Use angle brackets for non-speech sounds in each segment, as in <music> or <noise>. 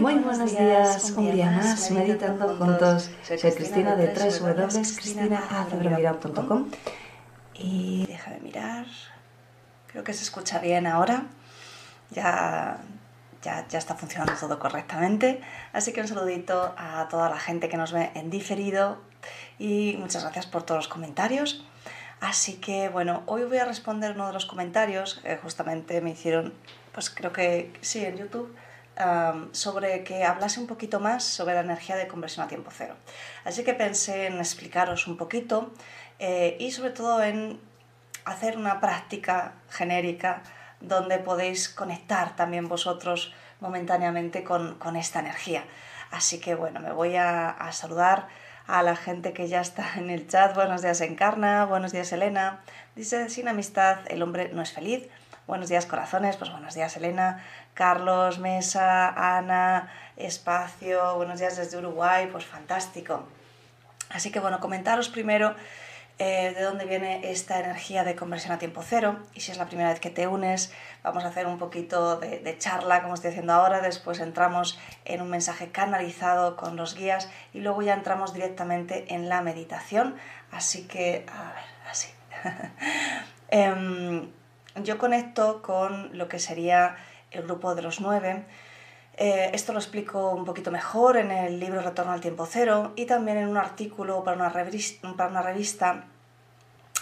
Muy, buenos días, un día más meditando juntos. Soy Cristina de www.cristinaacebromira.com y déjame mirar, creo que se escucha bien ahora, ya, ya, ya está funcionando todo correctamente, así que un saludito a toda la gente que nos ve en diferido y muchas gracias por todos los comentarios. Así que bueno, hoy voy a responder uno de los comentarios, que justamente me hicieron, pues creo que sí, en YouTube, sobre que hablase un poquito más sobre la energía de conversión a tiempo cero. Así que pensé en explicaros un poquito eh, y sobre todo en hacer una práctica genérica donde podéis conectar también vosotros momentáneamente con, con esta energía. Así que bueno, me voy a, a, saludar a la gente que ya está en el chat. Buenos días Encarna, buenos días Elena. Dice, sin amistad el hombre no es feliz. Buenos días corazones, pues buenos días Elena. Carlos, Mesa, Ana, Espacio, buenos días desde Uruguay, pues fantástico. Así que bueno, comentaros primero eh, de dónde viene esta energía de conversión a tiempo cero y si es la primera vez que te unes, vamos a hacer un poquito de, charla como estoy haciendo ahora, después entramos en un mensaje canalizado con los guías y luego ya entramos directamente en la meditación. Así que, a ver, así. <laughs> Em, yo conecto con lo que sería el grupo de los nueve. Eh, esto lo explico un poquito mejor en el libro Retorno al Tiempo Cero y también en un artículo para una revista,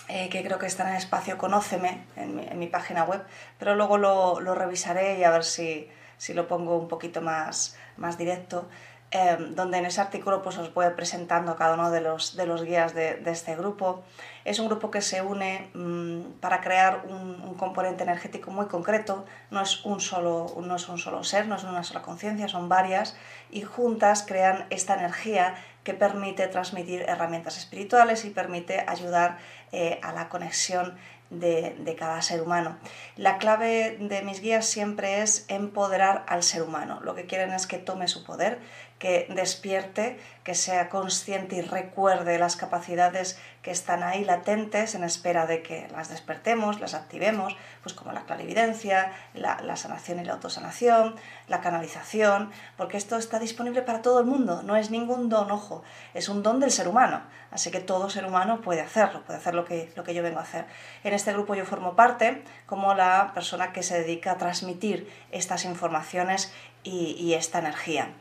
eh, que creo que está en el espacio Conóceme, en mi, página web, pero luego lo, lo, revisaré y a ver si, si lo pongo un poquito más, más directo. Em, donde en ese artículo pues, os voy presentando cada uno de los, de los guías de, de este grupo. Es un grupo que se une mmm, para crear un, un, componente energético muy concreto, no es, un solo, no es un solo ser, no es una sola conciencia, son varias, y juntas crean esta energía que permite transmitir herramientas espirituales y permite ayudar eh, a la conexión de, de, cada ser humano. La clave de mis guías siempre es empoderar al ser humano. Lo que quieren es que tome su poder, que despierte, que sea consciente y recuerde las capacidades que están ahí latentes en espera de que las despertemos, las activemos, pues como la clarividencia, la, sanación y la autosanación, la canalización, porque esto está disponible para todo el mundo, no es ningún don, ojo, es un don del ser humano, así que todo ser humano puede hacerlo, puede hacer lo que, lo que yo vengo a hacer. En este grupo yo formo parte como la persona que se dedica a transmitir estas informaciones y esta energía.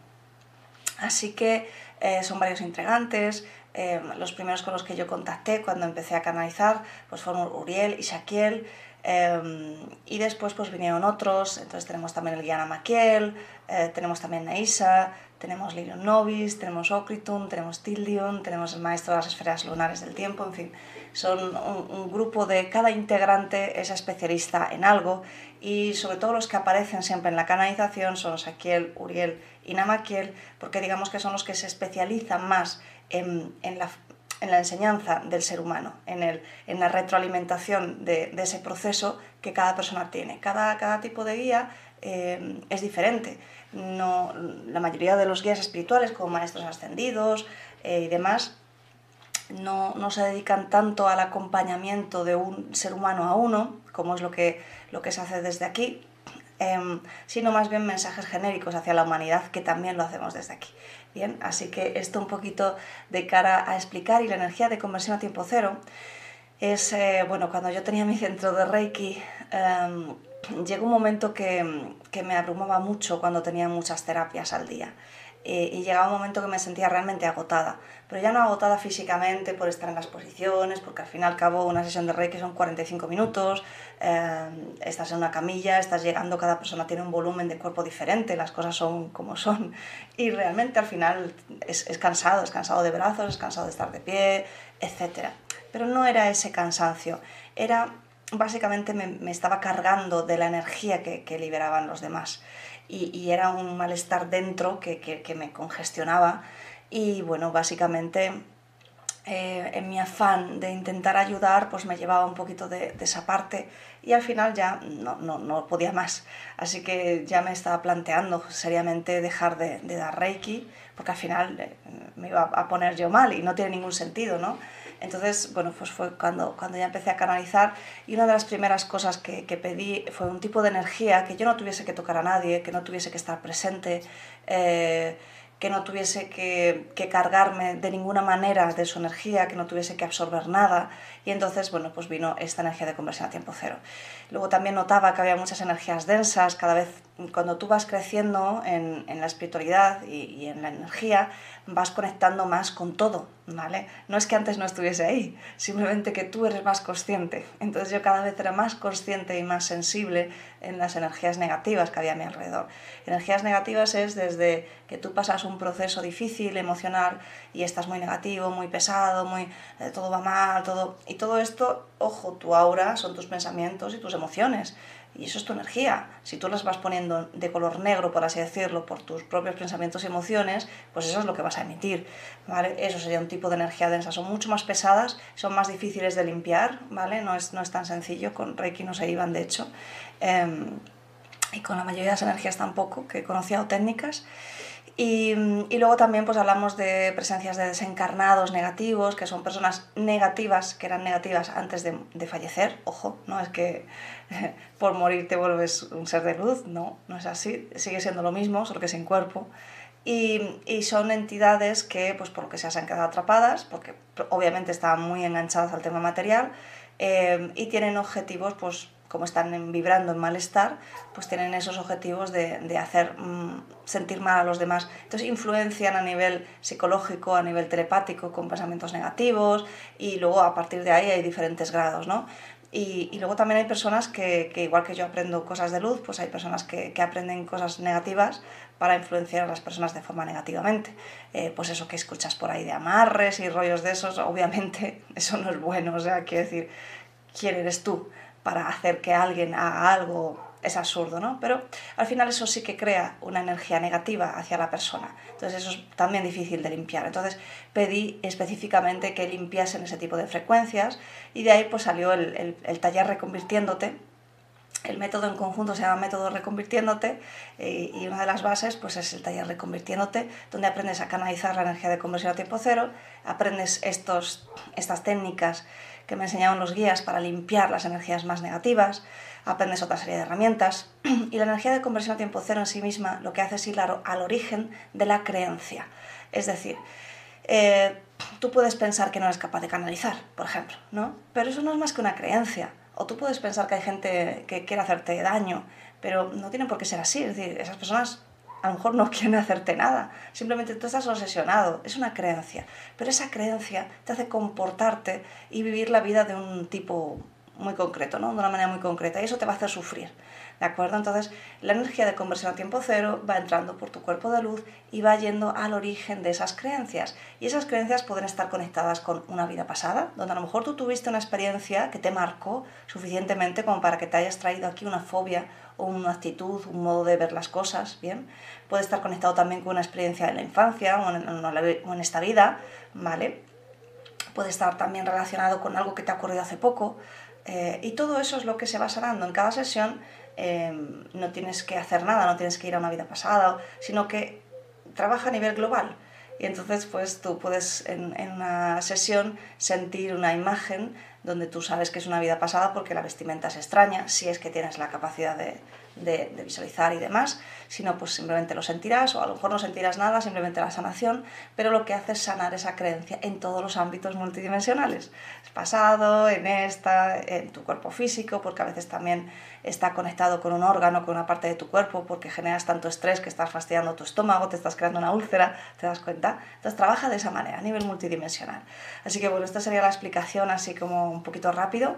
Así que eh, son varios intrigantes. Eh, los primeros con los que yo contacté cuando empecé a canalizar pues fueron Uriel y Shaquiel. Eh, y después pues vinieron otros. Entonces tenemos también el Guiana Maquiel, eh, tenemos también Naisa, tenemos Lirion Novis, tenemos Okritun, tenemos Tildion, tenemos el maestro de las esferas lunares del tiempo, en fin, son un, un, grupo de cada integrante es especialista en algo y sobre todo los que aparecen siempre en la canalización son Saquiel, Uriel y Namaquiel, porque digamos que son los que se especializan más en, en, la, en la, enseñanza del ser humano, en, el, en la retroalimentación de, de, ese proceso que cada persona tiene. Cada, cada tipo de guía eh, es diferente no, la mayoría de los guías espirituales, como maestros ascendidos eh, y demás, no, no, se dedican tanto al acompañamiento de un ser humano a uno, como es lo que, lo que se hace desde aquí, eh, sino más bien mensajes genéricos hacia la humanidad, que también lo hacemos desde aquí. Bien, así que esto un poquito de cara a explicar y la energía de conversión a tiempo cero es, eh, bueno, cuando yo tenía mi centro de Reiki, eh, llegó un momento que, que, me abrumaba mucho cuando tenía muchas terapias al día. y llegaba un momento que me sentía realmente agotada, pero ya no agotada físicamente por estar en las posiciones, porque al fin y al cabo una sesión de Reiki son 45 minutos, eh, estás en una camilla, estás llegando, cada persona tiene un volumen de cuerpo diferente, las cosas son como son, y realmente al final es, es cansado, es cansado de brazos, es cansado de estar de pie, etc. Pero no era ese cansancio, era básicamente me, me estaba cargando de la energía que, que liberaban los demás y, era un malestar dentro que, me congestionaba y bueno, básicamente eh, en mi afán de intentar ayudar, pues me llevaba un poquito de, esa parte y al final ya no, no, podía más. Así que ya me estaba planteando seriamente dejar de, de dar Reiki, porque al final eh, me iba a poner yo mal y no tiene ningún sentido, ¿no? Entonces, bueno, pues fue cuando, cuando ya empecé a canalizar y una de las primeras cosas que, que pedí fue un tipo de energía que yo no tuviese que tocar a nadie, que no tuviese que estar presente, eh, que no tuviese que, que, cargarme de ninguna manera de su energía, que no tuviese que absorber nada. Y entonces, bueno, pues vino esta energía de conversión a tiempo cero. Luego también notaba que había muchas energías densas, cada vez cuando tú vas creciendo en, en la espiritualidad y, y, en la energía, vas conectando más con todo, ¿vale? No es que antes no estuviese ahí, simplemente que tú eres más consciente. Entonces yo cada vez era más consciente y más sensible en las energías negativas que había a mi alrededor. Energías negativas es desde que tú pasas un proceso difícil, emocional, y estás muy negativo, muy pesado, muy eh, todo va mal, todo y todo esto, ojo, tu aura son tus pensamientos y tus emociones. Y eso es tu energía. Si tú las vas poniendo de color negro, por así decirlo, por tus propios pensamientos y emociones, pues eso es lo que vas a emitir. ¿vale? Eso sería un tipo de energía densa. Son mucho más pesadas, son más difíciles de limpiar, ¿vale? No es, no es tan sencillo, con Reiki no se iban, de hecho. Em, y con la mayoría de las energías tampoco, que he conocido técnicas. Y, luego también pues hablamos de presencias de desencarnados negativos, que son personas negativas, que eran negativas antes de, de fallecer. Ojo, no es que <laughs> por morir te vuelves un ser de luz, no, no es así, sigue siendo lo mismo, solo que sin cuerpo. Y, y, son entidades que, pues por lo que sea, se han quedado atrapadas, porque obviamente estaban muy enganchadas al tema material, eh, y tienen objetivos pues como están vibrando en malestar, pues tienen esos objetivos de, de hacer mm, sentir mal a los demás. Entonces influencian a nivel psicológico, a nivel telepático, con pensamientos negativos y luego a partir de ahí hay diferentes grados, ¿no? Y, luego también hay personas que, que, igual que yo aprendo cosas de luz, pues hay personas que, que aprenden cosas negativas para influenciar a las personas de forma negativamente. Eh, pues eso que escuchas por ahí de amarres y rollos de esos, obviamente <laughs> eso no es bueno, o sea, quiero decir, ¿quién eres tú? Para hacer que alguien haga algo es absurdo, ¿no? Pero al final eso sí que crea una energía negativa hacia la persona. Entonces eso es también difícil de limpiar. Entonces pedí específicamente que limpiasen ese tipo de frecuencias y de ahí pues salió el, el, taller Reconvirtiéndote. El método en conjunto se llama método Reconvirtiéndote eh, y una de las bases pues es el taller Reconvirtiéndote, donde aprendes a canalizar la energía de conversión a tiempo cero, aprendes estos, estas técnicas que me enseñaron los guías para limpiar las energías más negativas, aprendes otra serie de herramientas <clears throat> y la energía de conversión a tiempo cero en sí misma lo que hace es ir al origen de la creencia. Es decir, eh, tú puedes pensar que no eres capaz de canalizar, por ejemplo, ¿no? Pero eso no es más que una creencia. O tú puedes pensar que hay gente que quiere hacerte daño, pero no tiene por qué ser así. Es decir, esas personas a lo mejor no quieren hacerte nada, simplemente tú estás obsesionado, es una creencia, pero esa creencia te hace comportarte y vivir la vida de un tipo muy concreto, ¿no? de una manera muy concreta, y eso te va a hacer sufrir. ¿De acuerdo? Entonces, la energía de conversión a tiempo cero va entrando por tu cuerpo de luz y va yendo al origen de esas creencias. Y esas creencias pueden estar conectadas con una vida pasada, donde a lo mejor tú tuviste una experiencia que te marcó suficientemente como para que te hayas traído aquí una fobia o una actitud, un modo de ver las cosas, ¿bien? Puede estar conectado también con una experiencia en la infancia o en, esta vida, ¿vale? Puede estar también relacionado con algo que te ha ocurrido hace poco. Eh, y todo eso es lo que se va sanando en cada sesión Em, no tienes que hacer nada, no tienes que ir a una vida pasada, sino que trabaja a nivel global. Y entonces pues tú puedes en, una sesión sentir una imagen donde tú sabes que es una vida pasada porque la vestimenta es extraña, si es que tienes la capacidad de, visualizar y demás, sino pues simplemente lo sentirás o a lo mejor no sentirás nada, simplemente la sanación, pero lo que hace es sanar esa creencia en todos los ámbitos multidimensionales, es pasado, en esta, en tu cuerpo físico, porque a veces también está conectado con un órgano, con una parte de tu cuerpo, porque generas tanto estrés que estás fastidiando tu estómago, te estás creando una úlcera, ¿te das cuenta? Entonces trabaja de esa manera, a nivel multidimensional. Así que bueno, esta sería la explicación así como un poquito rápido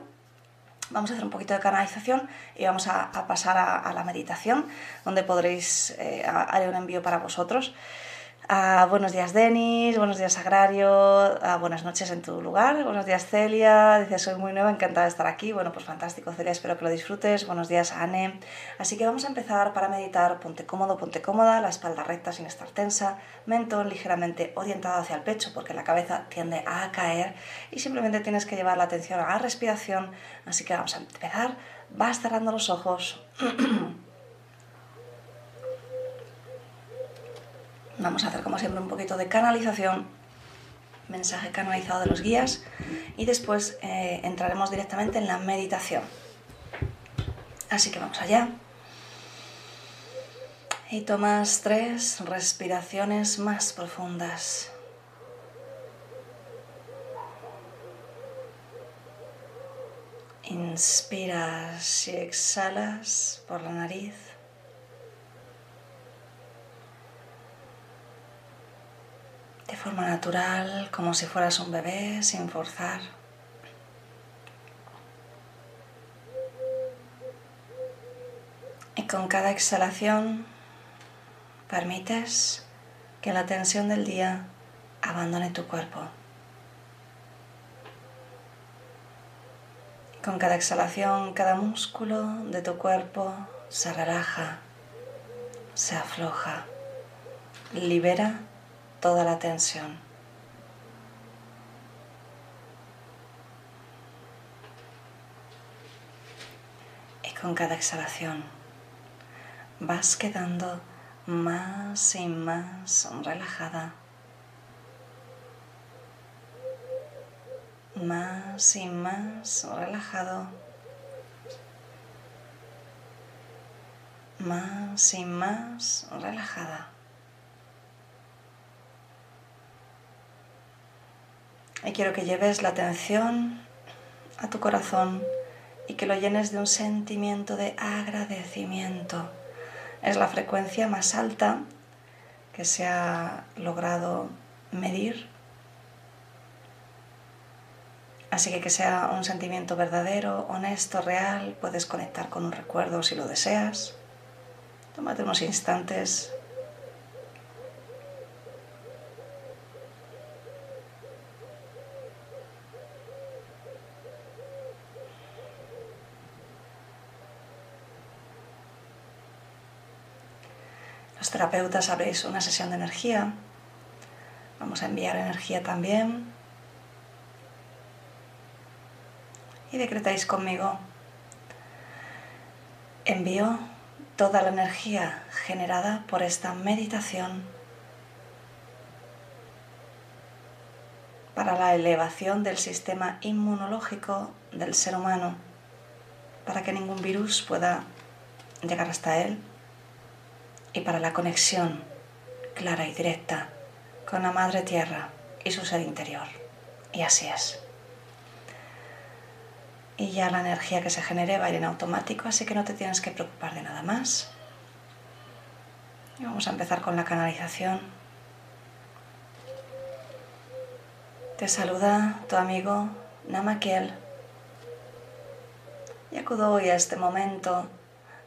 vamos a hacer un poquito de canalización y vamos a, pasar a, la meditación, donde podréis, eh, haré un envío para vosotros. Ah, buenos días Denis, buenos días Agrario, buenas noches en tu lugar, buenos días Celia, dice soy muy nueva, encantada de estar aquí, bueno pues fantástico Celia, espero que lo disfrutes, buenos días Anne, así que vamos a empezar para meditar, ponte cómodo, ponte cómoda, la espalda recta sin estar tensa, mentón ligeramente orientado hacia el pecho porque la cabeza tiende a caer y simplemente tienes que llevar la atención a la respiración, así que vamos a empezar, vas cerrando los ojos. <clears throat> Vamos a hacer como siempre un poquito de canalización, mensaje canalizado de los guías y después eh, entraremos directamente en la meditación. Así que vamos allá. Y tomas tres respiraciones más profundas. Inspiras y exhalas por la nariz. De forma natural, como si fueras un bebé, sin forzar. Y con cada exhalación permites que la tensión del día abandone tu cuerpo. Con cada exhalación, cada músculo de tu cuerpo se relaja, se afloja, libera toda la tensión. Y con cada exhalación vas quedando más y más relajada. Más y más relajado. Más y más relajada. Y quiero que lleves la atención a tu corazón y que lo llenes de un sentimiento de agradecimiento. Es la frecuencia más alta que se ha logrado medir. Así que que sea un sentimiento verdadero, honesto, real, puedes conectar con un recuerdo si lo deseas. Tómate unos instantes terapeutas habréis una sesión de energía. Vamos a enviar energía también. Y decretáis conmigo. Envío toda la energía generada por esta meditación para la elevación del sistema inmunológico del ser humano, para que ningún virus pueda llegar hasta él y para la conexión clara y directa con la Madre Tierra y su ser interior. Y así es. Y ya la energía que se genere va a ir en automático, así que no te tienes que preocupar de nada más. Y vamos a empezar con la canalización. Te saluda tu amigo Namakiel. Y acudo hoy a este momento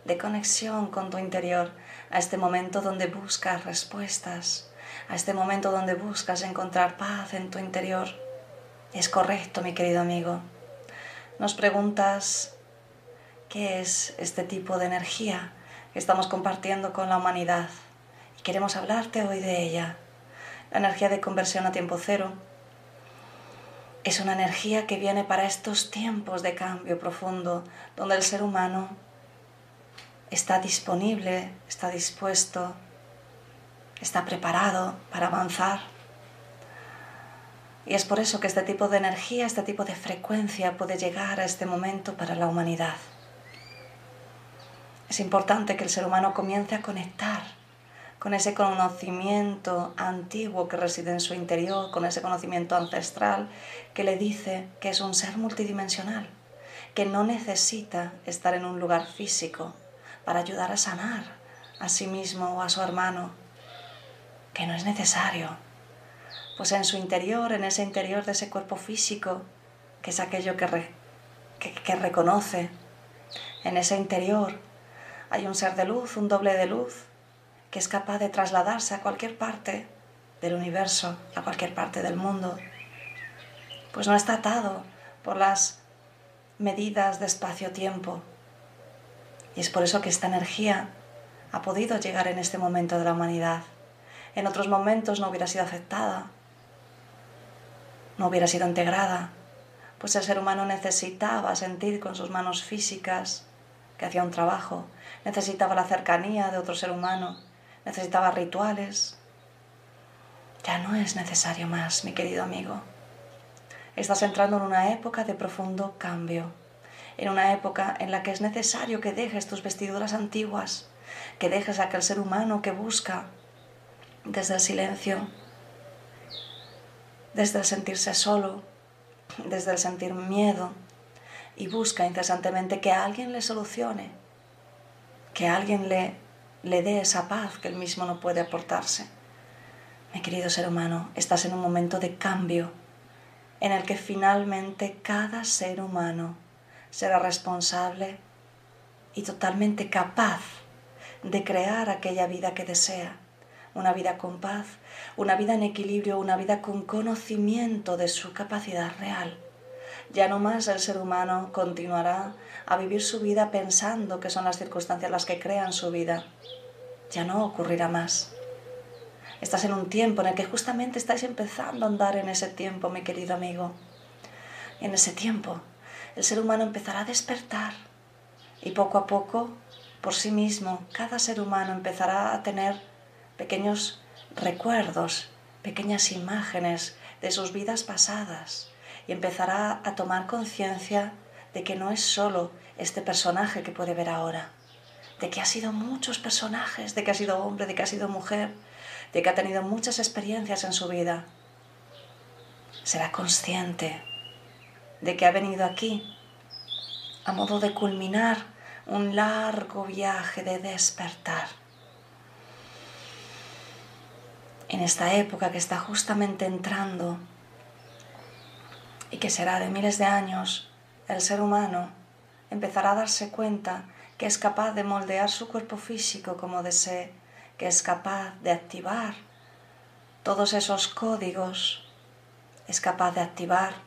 de conexión con tu interior a este momento donde buscas respuestas, a este momento donde buscas encontrar paz en tu interior. Es correcto, mi querido amigo. Nos preguntas qué es este tipo de energía que estamos compartiendo con la humanidad y queremos hablarte hoy de ella. La energía de conversión a tiempo cero es una energía que viene para estos tiempos de cambio profundo donde el ser humano está disponible, está dispuesto, está preparado para avanzar. Y es por eso que este tipo de energía, este tipo de frecuencia puede llegar a este momento para la humanidad. Es importante que el ser humano comience a conectar con ese conocimiento antiguo que reside en su interior, con ese conocimiento ancestral que le dice que es un ser multidimensional, que no necesita estar en un lugar físico para ayudar a sanar a sí mismo o a su hermano, que no es necesario, pues en su interior, en ese interior de ese cuerpo físico, que es aquello que, que reconoce, en ese interior hay un ser de luz, un doble de luz, que es capaz de trasladarse a cualquier parte del universo, a cualquier parte del mundo, pues no está atado por las medidas de espacio-tiempo. Y es por eso que esta energía ha podido llegar en este momento de la humanidad. En otros momentos no hubiera sido aceptada, no hubiera sido integrada, pues el ser humano necesitaba sentir con sus manos físicas que hacía un trabajo, necesitaba la cercanía de otro ser humano, necesitaba rituales. Ya no es necesario más, mi querido amigo. Estás entrando en una época de profundo cambio, en una época en la que es necesario que dejes tus vestiduras antiguas, que dejes a aquel ser humano que busca desde el silencio, desde el sentirse solo, desde el sentir miedo, y busca incesantemente que alguien le solucione, que alguien le le dé esa paz que él mismo no puede aportarse. Mi querido ser humano, estás en un momento de cambio en el que finalmente cada ser humano será responsable y totalmente capaz de crear aquella vida que desea, una vida con paz, una vida en equilibrio, una vida con conocimiento de su capacidad real. Ya no más el ser humano continuará a vivir su vida pensando que son las circunstancias las que crean su vida. Ya no ocurrirá más. Estás en un tiempo en el que justamente estáis empezando a andar en ese tiempo, mi querido amigo. en ese tiempo, el ser humano empezará a despertar y poco a poco, por sí mismo, cada ser humano empezará a tener pequeños recuerdos, pequeñas imágenes de sus vidas pasadas y empezará a tomar conciencia de que no es solo este personaje que puede ver ahora, de que ha sido muchos personajes, de que ha sido hombre, de que ha sido mujer, de que ha tenido muchas experiencias en su vida. Será consciente de que ha venido aquí a modo de culminar un largo viaje de despertar. En esta época que está justamente entrando y que será de miles de años, el ser humano empezará a darse cuenta que es capaz de moldear su cuerpo físico como desee, que es capaz de activar todos esos códigos, es capaz de activar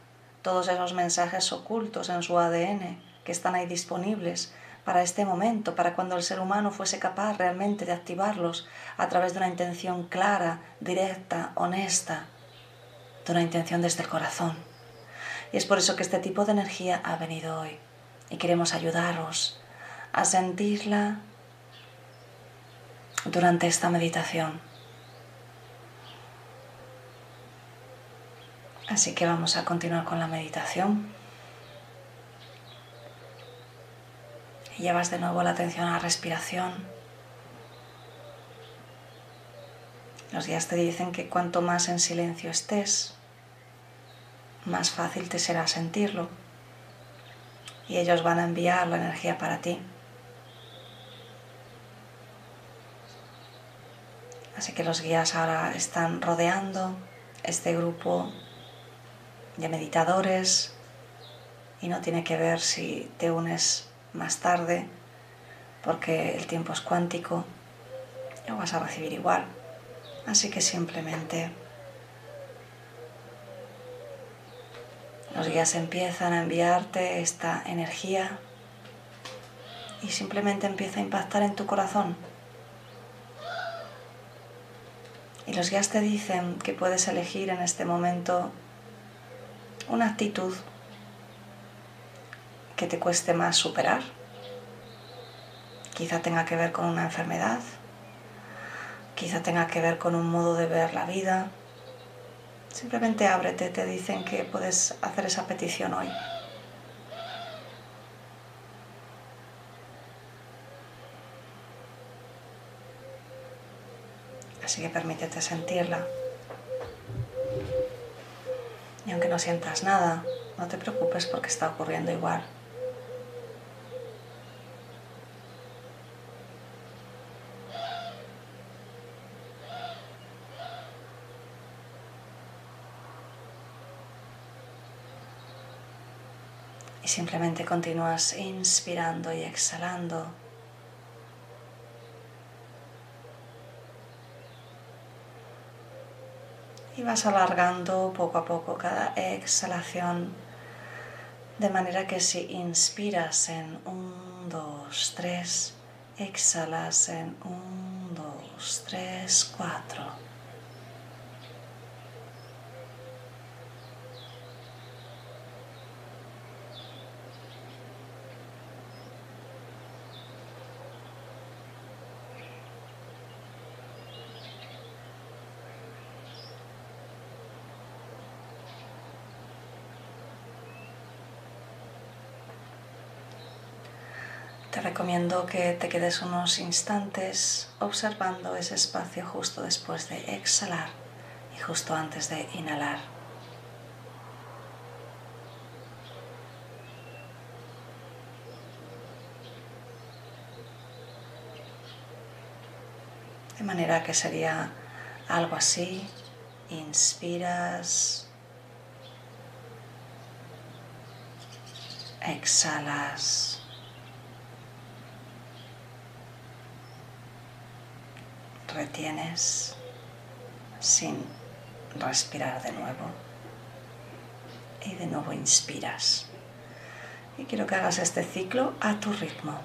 todos esos mensajes ocultos en su ADN que están ahí disponibles para este momento, para cuando el ser humano fuese capaz realmente de activarlos a través de una intención clara, directa, honesta, de una intención desde el corazón. Y es por eso que este tipo de energía ha venido hoy y queremos ayudaros a sentirla durante esta meditación. Así que vamos a continuar con la meditación. Y llevas de nuevo la atención a la respiración. Los guías te dicen que cuanto más en silencio estés, más fácil te será sentirlo. Y ellos van a enviar la energía para ti. Así que los guías ahora están rodeando este grupo de meditadores y no tiene que ver si te unes más tarde porque el tiempo es cuántico, lo vas a recibir igual. Así que simplemente los guías empiezan a enviarte esta energía y simplemente empieza a impactar en tu corazón. Y los guías te dicen que puedes elegir en este momento una actitud que te cueste más superar. Quizá tenga que ver con una enfermedad, quizá tenga que ver con un modo de ver la vida. Simplemente ábrete, te dicen que puedes hacer esa petición hoy. Así que permítete sentirla. Y aunque no sientas nada, no te preocupes porque está ocurriendo igual. Y simplemente continúas inspirando y exhalando. Y vas alargando poco a poco cada exhalación de manera que si inspiras en 1, 2, 3, exhalas en 1, 2, 3, 4. Te recomiendo que te quedes unos instantes observando ese espacio justo después de exhalar y justo antes de inhalar. De manera que sería algo así. Inspiras. Exhalas. Retienes sin respirar de nuevo y de nuevo inspiras. Y quiero que hagas este ciclo a tu ritmo.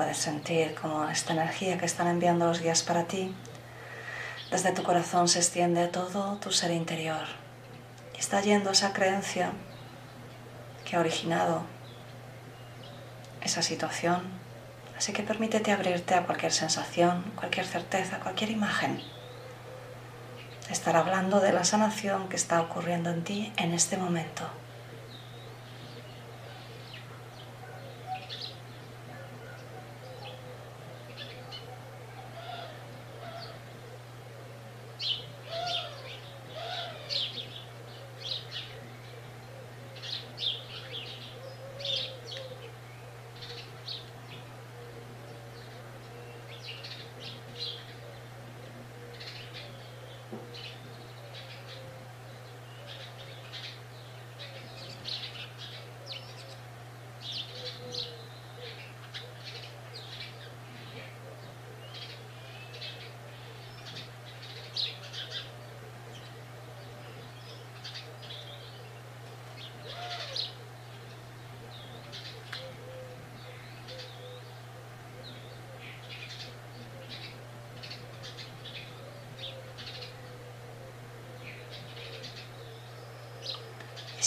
Puedes sentir como esta energía que están enviando los guías para ti desde tu corazón se extiende a todo tu ser interior. Está yendo esa creencia que ha originado esa situación. Así que permítete abrirte a cualquier sensación, cualquier certeza, cualquier imagen. Estar hablando de la sanación que está ocurriendo en ti en este momento.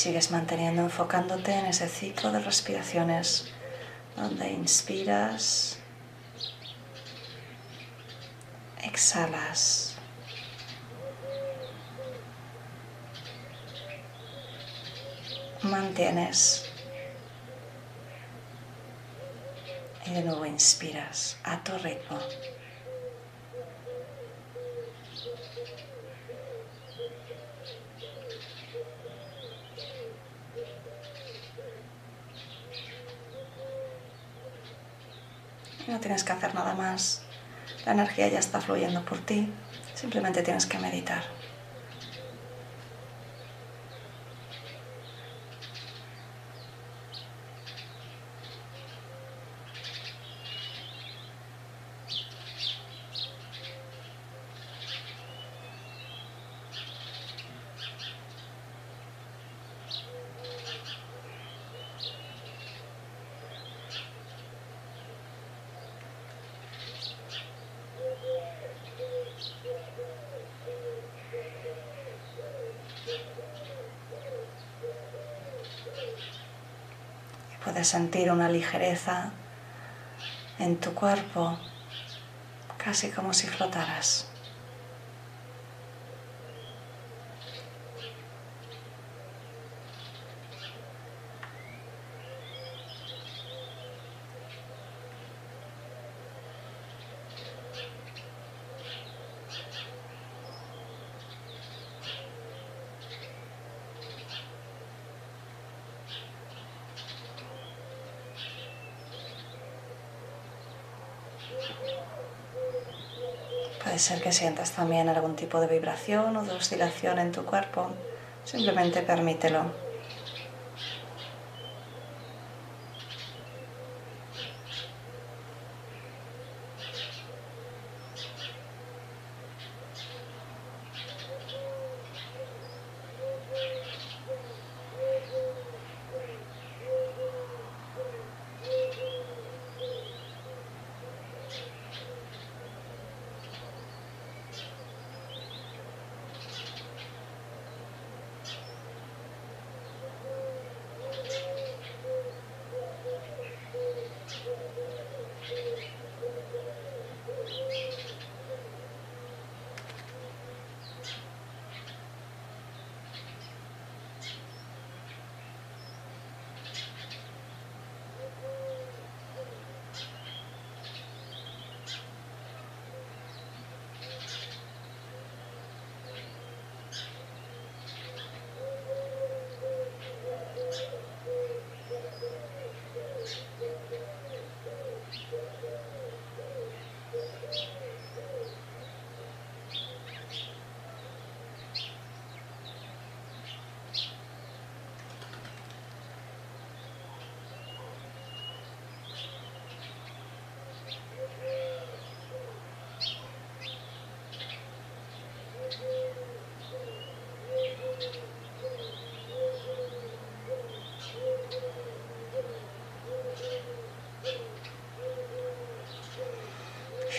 Sigues manteniendo, enfocándote en ese ciclo de respiraciones donde inspiras, exhalas. Mantienes y de nuevo inspiras a tu ritmo. No tienes que hacer nada más. La energía ya está fluyendo por ti. Simplemente tienes que meditar. Puedes sentir una ligereza en tu cuerpo, casi como si flotaras. Puede ser que sientas también algún tipo de vibración o de oscilación en tu cuerpo. Simplemente permítelo.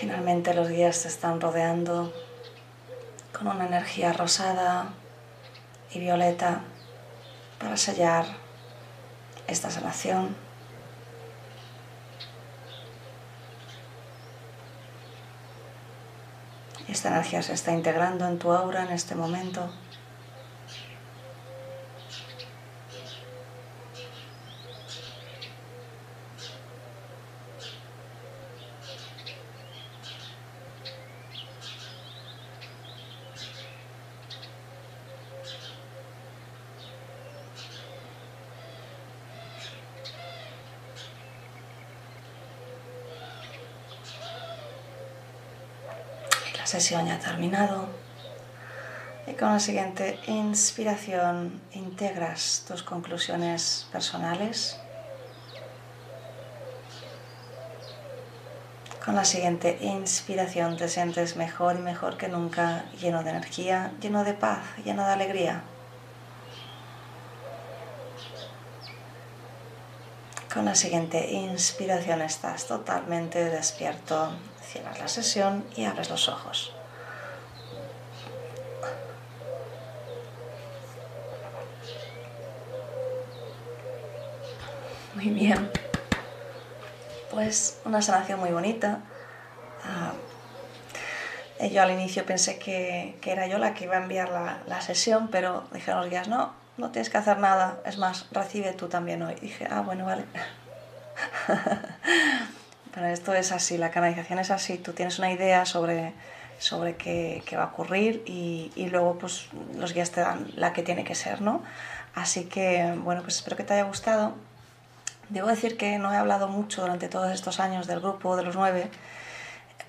Finalmente los guías te están rodeando con una energía rosada y violeta para sellar esta sanación. Esta energía se está integrando en tu aura en este momento. La sesión ya ha terminado. Y con la siguiente inspiración integras tus conclusiones personales. Con la siguiente inspiración te sientes mejor y mejor que nunca, lleno de energía, lleno de paz, lleno de alegría. Con la siguiente inspiración estás totalmente despierto, Cierras la sesión y abres los ojos. Muy bien. Pues una sanación muy bonita. Uh, yo al inicio pensé que, que, era yo la que iba a enviar la, la sesión, pero dijeron los guías, no, no tienes que hacer nada. Es más, recibe tú también hoy. dije, ah, bueno, vale. <laughs> Pero esto es así, la canalización es así, tú tienes una idea sobre, sobre qué, qué va a ocurrir y, y, luego pues los guías te dan la que tiene que ser, ¿no? Así que, bueno, pues espero que te haya gustado. Debo decir que no he hablado mucho durante todos estos años del grupo de los nueve,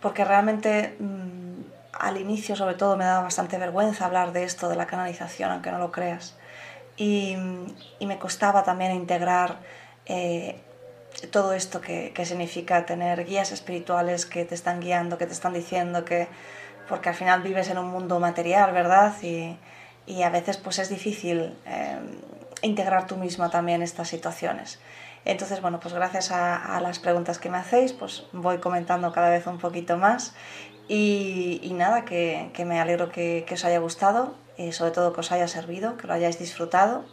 porque realmente mmm, al inicio sobre todo me daba bastante vergüenza hablar de esto, de la canalización, aunque no lo creas. Y, me costaba también integrar eh, todo esto que, significa tener guías espirituales que te están guiando, que te están diciendo que, porque al final vives en un mundo material, ¿verdad? Y, y a veces pues es difícil eh, integrar tú misma también estas situaciones. Entonces, bueno, pues gracias a, las preguntas que me hacéis, pues voy comentando cada vez un poquito más y, nada, que, me alegro que, os haya gustado y sobre todo que os haya servido, que lo hayáis disfrutado.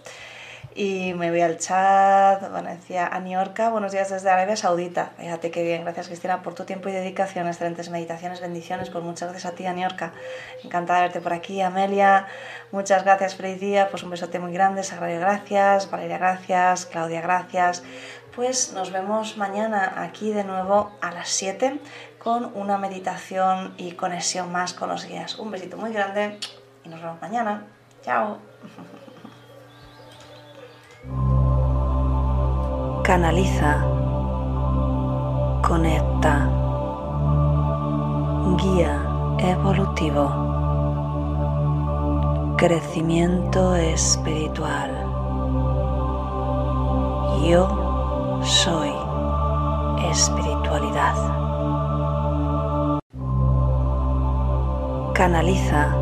Y me voy al chat, decía Aniorca, buenos días desde Arabia Saudita. Fíjate qué bien, gracias Cristina por tu tiempo y dedicación, excelentes meditaciones, bendiciones, pues muchas gracias a ti Aniorca. Encantada de verte por aquí, Amelia, muchas gracias, feliz día, pues un besote muy grande, Sagrario, gracias, Valeria, gracias, Claudia, gracias. Pues nos vemos mañana aquí de nuevo a las 7 con una meditación y conexión más con los guías. Un besito muy grande y nos vemos mañana. Chao. Canaliza. Conecta. Guía evolutivo. Crecimiento espiritual. Yo soy espiritualidad. Canaliza.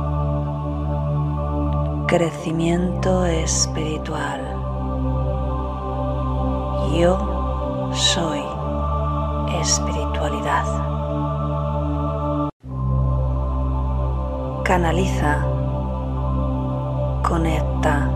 crecimiento espiritual. Yo soy espiritualidad. Canaliza, conecta